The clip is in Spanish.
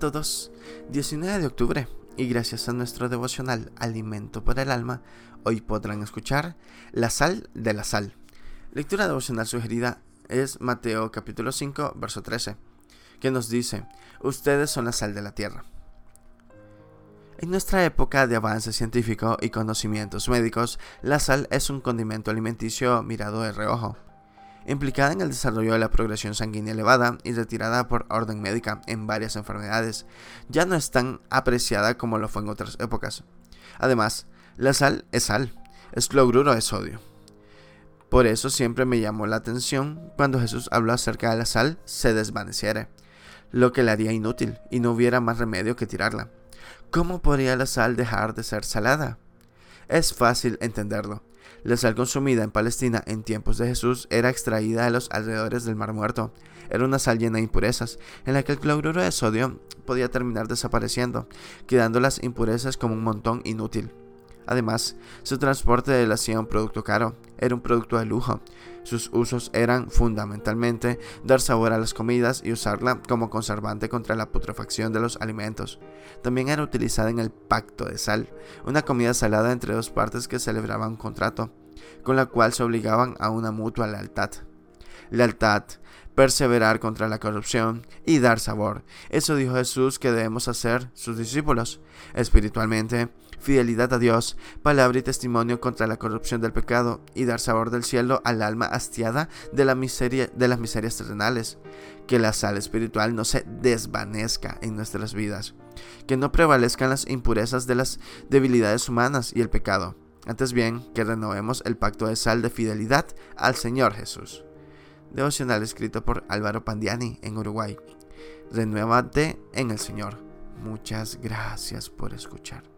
todos, 19 de octubre, y gracias a nuestro devocional Alimento para el Alma, hoy podrán escuchar La sal de la sal. Lectura devocional sugerida es Mateo capítulo 5, verso 13, que nos dice, Ustedes son la sal de la tierra. En nuestra época de avance científico y conocimientos médicos, la sal es un condimento alimenticio mirado de reojo implicada en el desarrollo de la progresión sanguínea elevada y retirada por orden médica en varias enfermedades, ya no es tan apreciada como lo fue en otras épocas. Además, la sal es sal, es cloruro de sodio. Por eso siempre me llamó la atención cuando Jesús habló acerca de la sal se desvaneciera, lo que la haría inútil y no hubiera más remedio que tirarla. ¿Cómo podría la sal dejar de ser salada? Es fácil entenderlo. La sal consumida en Palestina en tiempos de Jesús era extraída de los alrededores del Mar Muerto. Era una sal llena de impurezas, en la que el cloruro de sodio podía terminar desapareciendo, quedando las impurezas como un montón inútil. Además, su transporte la hacía un producto caro, era un producto de lujo. Sus usos eran fundamentalmente dar sabor a las comidas y usarla como conservante contra la putrefacción de los alimentos. También era utilizada en el pacto de sal, una comida salada entre dos partes que celebraban un contrato, con la cual se obligaban a una mutua lealtad. Lealtad, perseverar contra la corrupción y dar sabor. Eso dijo Jesús que debemos hacer sus discípulos. Espiritualmente, fidelidad a Dios, palabra y testimonio contra la corrupción del pecado y dar sabor del cielo al alma hastiada de, de las miserias terrenales. Que la sal espiritual no se desvanezca en nuestras vidas. Que no prevalezcan las impurezas de las debilidades humanas y el pecado. Antes bien, que renovemos el pacto de sal de fidelidad al Señor Jesús. Devocional escrito por Álvaro Pandiani en Uruguay. Renuévate en el Señor. Muchas gracias por escuchar.